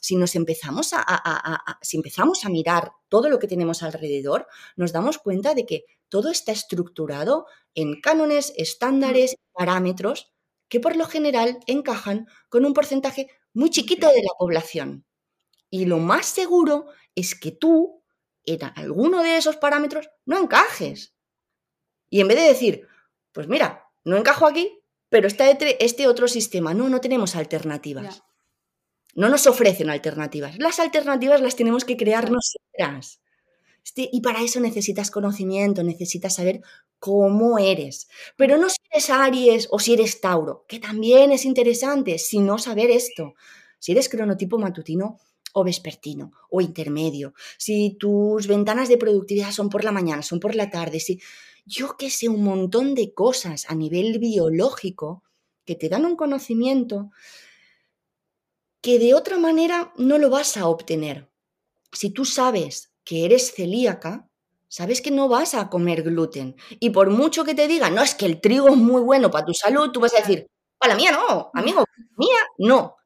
si nos empezamos a, si empezamos a mirar todo lo que tenemos alrededor, nos damos cuenta de que todo está estructurado en cánones, estándares, parámetros que por lo general encajan con un porcentaje muy chiquito de la población. Y lo más seguro es que tú, en alguno de esos parámetros, no encajes. Y en vez de decir, pues mira, no encajo aquí, pero está este otro sistema. No, no tenemos alternativas. No nos ofrecen alternativas. Las alternativas las tenemos que crear nosotras. Este, y para eso necesitas conocimiento, necesitas saber cómo eres. Pero no si eres Aries o si eres Tauro, que también es interesante, sino saber esto. Si eres cronotipo matutino o vespertino o intermedio, si tus ventanas de productividad son por la mañana, son por la tarde, si yo que sé, un montón de cosas a nivel biológico que te dan un conocimiento que de otra manera no lo vas a obtener. Si tú sabes que eres celíaca, sabes que no vas a comer gluten. Y por mucho que te digan, no, es que el trigo es muy bueno para tu salud, tú vas a decir, para la mía no, amigo, mía no.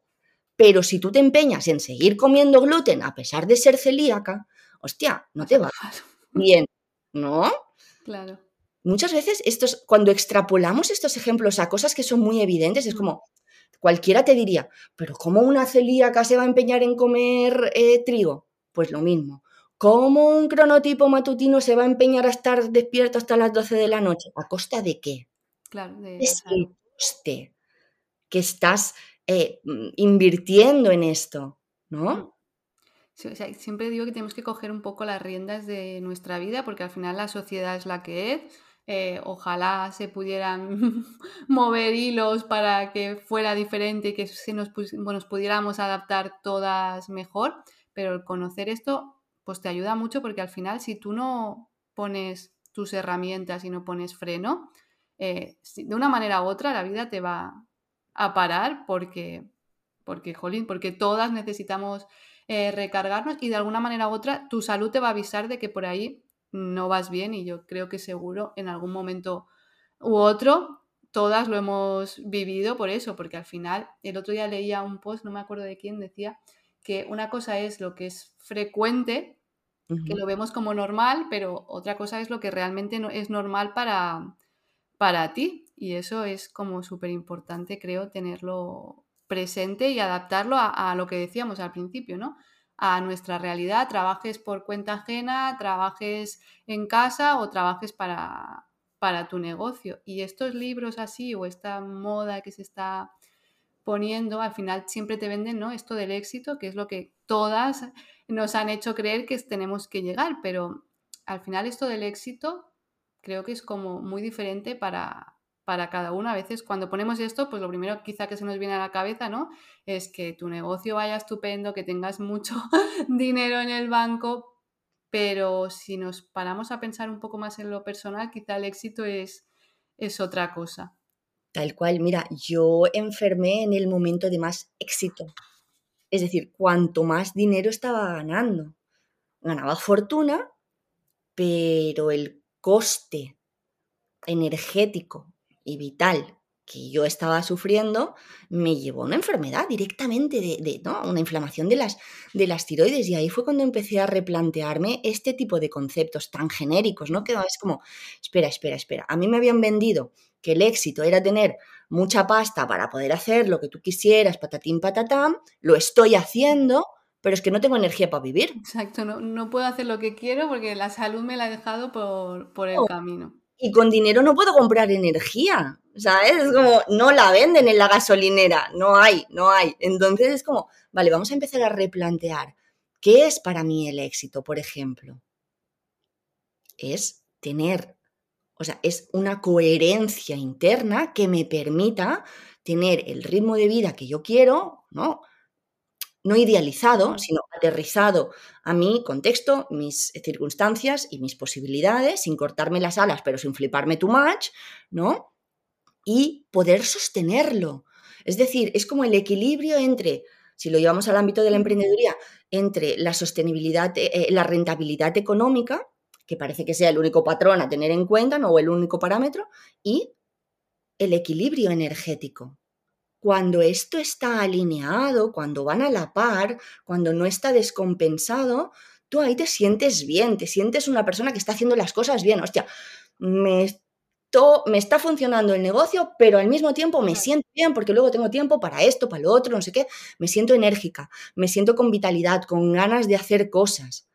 Pero si tú te empeñas en seguir comiendo gluten a pesar de ser celíaca, hostia, no te va bien, ¿no? Claro. Muchas veces estos, cuando extrapolamos estos ejemplos a cosas que son muy evidentes, es como, Cualquiera te diría, pero ¿cómo una celíaca se va a empeñar en comer eh, trigo? Pues lo mismo. ¿Cómo un cronotipo matutino se va a empeñar a estar despierto hasta las 12 de la noche? ¿A costa de qué? Claro, de, es el coste que estás eh, mm, invirtiendo en esto, ¿no? Mm. siempre digo que tenemos que coger un poco las riendas de nuestra vida porque al final la sociedad es la que es eh, ojalá se pudieran mover hilos para que fuera diferente y que se nos, nos pudiéramos adaptar todas mejor, pero el conocer esto pues te ayuda mucho porque al final si tú no pones tus herramientas y no pones freno, eh, de una manera u otra la vida te va a parar porque, porque jolín, porque todas necesitamos eh, recargarnos y de alguna manera u otra tu salud te va a avisar de que por ahí no vas bien y yo creo que seguro en algún momento u otro todas lo hemos vivido por eso, porque al final el otro día leía un post, no me acuerdo de quién, decía que una cosa es lo que es frecuente, que lo vemos como normal, pero otra cosa es lo que realmente no, es normal para, para ti. Y eso es como súper importante, creo, tenerlo presente y adaptarlo a, a, lo que decíamos al principio, ¿no? a nuestra realidad, trabajes por cuenta ajena, trabajes en casa o trabajes para, para tu negocio. Y estos libros así o esta moda que se está poniendo, al final siempre te venden ¿no? esto del éxito, que es lo que todas nos han hecho creer que tenemos que llegar, pero al final esto del éxito creo que es como muy diferente para, para cada uno. A veces cuando ponemos esto, pues lo primero quizá que se nos viene a la cabeza, ¿no? Es que tu negocio vaya estupendo, que tengas mucho dinero en el banco, pero si nos paramos a pensar un poco más en lo personal, quizá el éxito es, es otra cosa. Tal cual, mira, yo enfermé en el momento de más éxito. Es decir, cuanto más dinero estaba ganando. Ganaba fortuna, pero el coste energético y vital que yo estaba sufriendo me llevó a una enfermedad directamente de, ¿no? una inflamación de las, de las tiroides y ahí fue cuando empecé a replantearme este tipo de conceptos tan genéricos, ¿no? Que es como, espera, espera, espera, a mí me habían vendido que el éxito era tener mucha pasta para poder hacer lo que tú quisieras, patatín, patatán, lo estoy haciendo, pero es que no tengo energía para vivir. Exacto, no, no puedo hacer lo que quiero porque la salud me la ha dejado por, por el camino. Y con dinero no puedo comprar energía. ¿Sabes? Es como, no la venden en la gasolinera, no hay, no hay. Entonces es como, vale, vamos a empezar a replantear, ¿qué es para mí el éxito, por ejemplo? Es tener, o sea, es una coherencia interna que me permita tener el ritmo de vida que yo quiero, ¿no? No idealizado, sino aterrizado a mi contexto, mis circunstancias y mis posibilidades, sin cortarme las alas, pero sin fliparme too much, ¿no? y poder sostenerlo. Es decir, es como el equilibrio entre, si lo llevamos al ámbito de la emprendeduría, entre la sostenibilidad, eh, eh, la rentabilidad económica, que parece que sea el único patrón a tener en cuenta, no o el único parámetro, y el equilibrio energético. Cuando esto está alineado, cuando van a la par, cuando no está descompensado, tú ahí te sientes bien, te sientes una persona que está haciendo las cosas bien. Hostia, me me está funcionando el negocio, pero al mismo tiempo me siento bien porque luego tengo tiempo para esto, para lo otro, no sé qué. Me siento enérgica, me siento con vitalidad, con ganas de hacer cosas.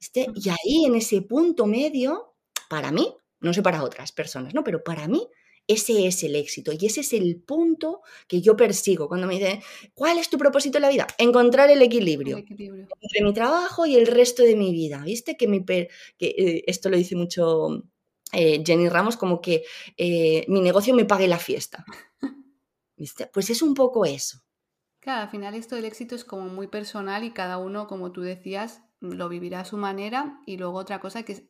Este, y ahí, en ese punto medio, para mí, no sé para otras personas, ¿no? Pero para mí, ese es el éxito y ese es el punto que yo persigo cuando me dicen, ¿cuál es tu propósito en la vida? Encontrar el equilibrio, entre mi trabajo y el resto de mi vida. ¿Viste? Que, mi que eh, esto lo dice mucho eh, Jenny Ramos como que eh, mi negocio me pague la fiesta. ¿Viste? Pues es un poco eso. Claro, al final esto del éxito es como muy personal y cada uno, como tú decías, lo vivirá a su manera. Y luego otra cosa que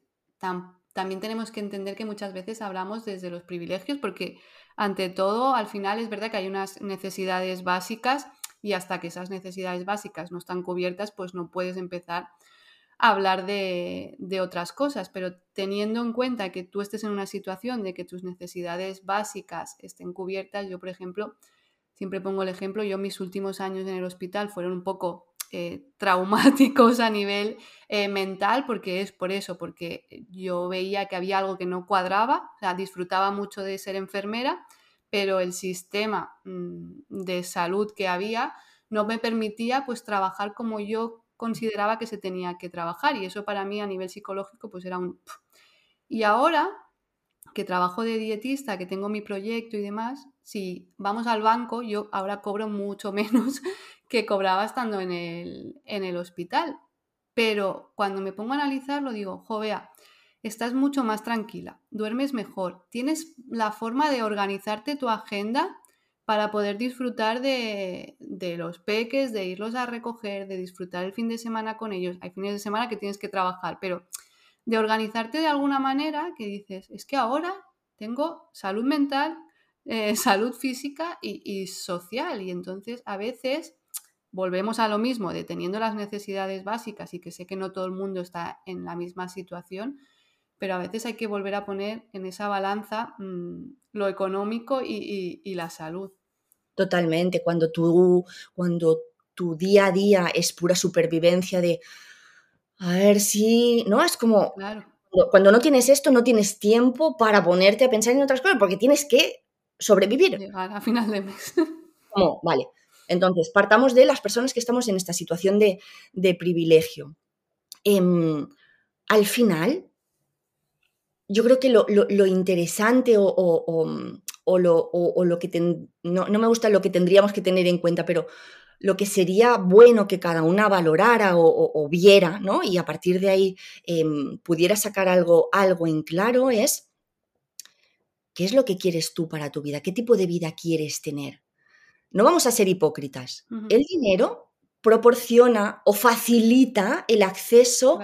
también tenemos que entender que muchas veces hablamos desde los privilegios, porque ante todo, al final es verdad que hay unas necesidades básicas y hasta que esas necesidades básicas no están cubiertas, pues no puedes empezar hablar de, otras cosas, pero teniendo en cuenta que tú estés en una situación de que tus necesidades básicas estén cubiertas, yo por ejemplo, siempre pongo el ejemplo, yo mis últimos años en el hospital fueron un poco eh, traumáticos a nivel eh, mental, porque es por eso, porque yo veía que había algo que no cuadraba, o sea, disfrutaba mucho de ser enfermera, pero el sistema mm, de salud que había no me permitía pues trabajar como yo consideraba que se tenía que trabajar y eso para mí a nivel psicológico pues era un... Y ahora que trabajo de dietista, que tengo mi proyecto y demás, si vamos al banco, yo ahora cobro mucho menos que cobraba estando en el, en el hospital. Pero cuando me pongo a analizarlo digo, jo, estás mucho más tranquila, duermes mejor, tienes la forma de organizarte tu agenda para poder disfrutar de, los peques, de irlos a recoger, de disfrutar el fin de semana con ellos. Hay fines de semana que tienes que trabajar, pero de organizarte de alguna manera que dices, es que ahora tengo salud mental, eh, salud física y, y, social. Y entonces a veces volvemos a lo mismo de teniendo las necesidades básicas y que sé que no todo el mundo está en la misma situación, pero a veces hay que volver a poner en esa balanza mm, lo económico y, la salud. Totalmente, cuando tú, cuando tu día a día es pura supervivencia de, a ver si, ¿no? Es como, cuando no tienes esto, no tienes tiempo para ponerte a pensar en otras cosas, porque tienes que sobrevivir. Llegar a final de mes. Como, vale. Entonces, partamos de las personas que estamos en esta situación de, privilegio. Em, al final, yo creo que lo, interesante o, lo, que no, me gusta lo que tendríamos que tener en cuenta, pero lo que sería bueno que cada una valorara o, viera, ¿no? Y a partir de ahí em, pudiera sacar algo, algo en claro es qué es lo que quieres tú para tu vida, qué tipo de vida quieres tener. No vamos a ser hipócritas. El dinero proporciona o facilita el acceso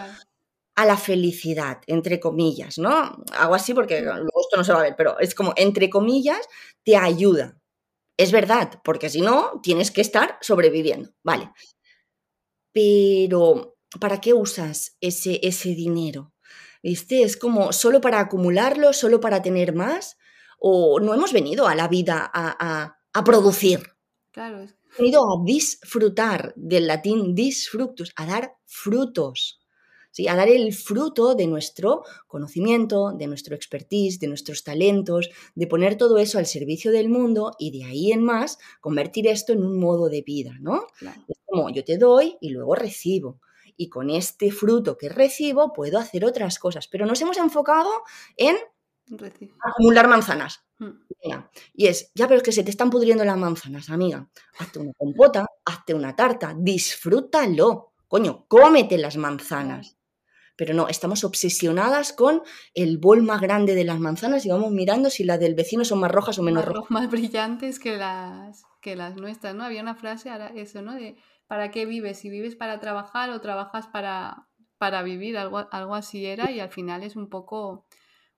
a la felicidad, entre comillas, ¿no? Hago así porque luego esto no se va a ver, pero es como, entre comillas, te ayuda. Es verdad, porque si no, tienes que estar sobreviviendo, ¿vale? Pero, ¿para qué usas ese, ese dinero? ¿Viste? Es como solo para acumularlo, solo para tener más, o no hemos venido a la vida a, a, producir. Claro. Hemos venido a disfrutar, del latín disfructus, a dar frutos. ¿sí? a dar el fruto de nuestro conocimiento, de nuestro expertise, de nuestros talentos, de poner todo eso al servicio del mundo y de ahí en más convertir esto en un modo de vida, ¿no? Es como yo te doy y luego recibo. Y con este fruto que recibo puedo hacer otras cosas, pero nos hemos enfocado en acumular manzanas. Hmm. Y es, ya pero es que se te están pudriendo las manzanas, amiga. Hazte una compota, hazte una tarta, disfrútalo. Coño, cómete las manzanas. Pero no, estamos obsesionadas con el bol más grande de las manzanas y vamos mirando si las del vecino son más rojas o menos rojas. Más brillantes que las, que las nuestras, ¿no? Había una frase, ahora eso, ¿no? De ¿para qué vives? Si vives para trabajar o trabajas para, para vivir, algo, algo así era y al final es un poco,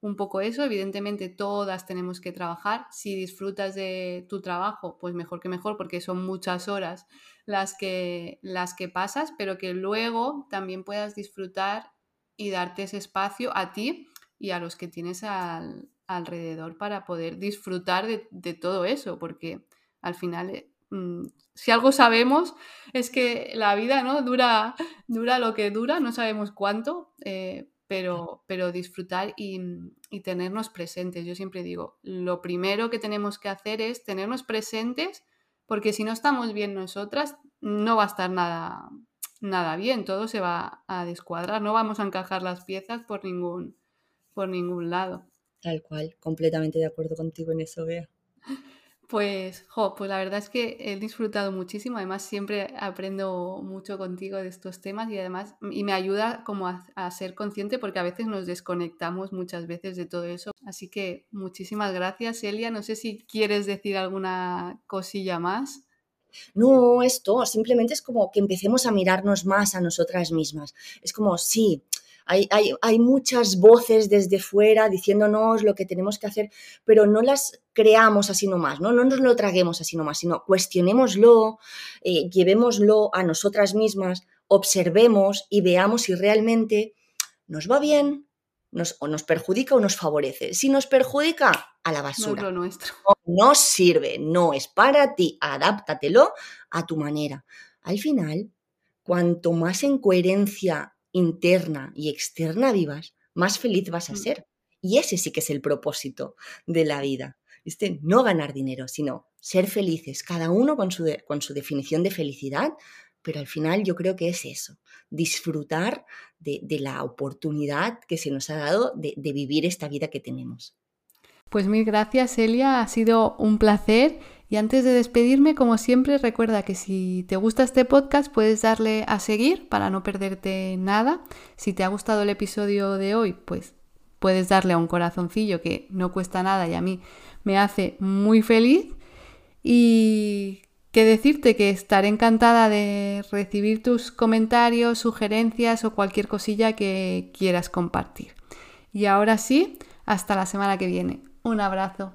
un poco eso. Evidentemente todas tenemos que trabajar. Si disfrutas de tu trabajo, pues mejor que mejor porque son muchas horas las que, las que pasas, pero que luego también puedas disfrutar y darte ese espacio a ti y a los que tienes alrededor para poder disfrutar de, todo eso, porque al final, eh, mm, si algo sabemos, es que la vida ¿no? dura, dura lo que dura, no sabemos cuánto, eh, pero, pero disfrutar y, y, tenernos presentes. Yo siempre digo, lo primero que tenemos que hacer es tenernos presentes, porque si no estamos bien nosotras, no va a estar nada, nada bien, todo se va a descuadrar, no vamos a encajar las piezas por ningún, por ningún lado. Tal cual, completamente de acuerdo contigo en eso, Bea. Pues, jo, pues la verdad es que he disfrutado muchísimo, además siempre aprendo mucho contigo de estos temas y además y me ayuda como a, a, ser consciente porque a veces nos desconectamos muchas veces de todo eso. Así que muchísimas gracias, Elia. No sé si quieres decir alguna cosilla más. No, esto simplemente es como que empecemos a mirarnos más a nosotras mismas. Es como, sí, hay, hay, muchas voces desde fuera diciéndonos lo que tenemos que hacer, pero no las creamos así nomás, ¿no? No nos lo traguemos así nomás, sino cuestionémoslo, eh, llevémoslo a nosotras mismas, observemos y veamos si realmente nos va bien, nos, o nos perjudica o nos favorece. Si nos perjudica, a la basura. No, nuestro. no sirve, no es para ti, adáptatelo a tu manera. Al final, cuanto más en coherencia interna y externa vivas, más feliz vas a mm. ser. Y ese sí que es el propósito de la vida. ¿Viste? No ganar dinero, sino ser felices, cada uno con su, con su definición de felicidad, pero al final yo creo que es eso, disfrutar de, la oportunidad que se nos ha dado de, de vivir esta vida que tenemos. Pues mil gracias, Elia, ha sido un placer. Y antes de despedirme, como siempre, recuerda que si te gusta este podcast puedes darle a seguir para no perderte nada. Si te ha gustado el episodio de hoy, pues puedes darle a un corazoncillo que no cuesta nada y a mí me hace muy feliz. Y que decirte que estaré encantada de recibir tus comentarios, sugerencias o cualquier cosilla que quieras compartir. Y ahora sí, hasta la semana que viene. Un abrazo.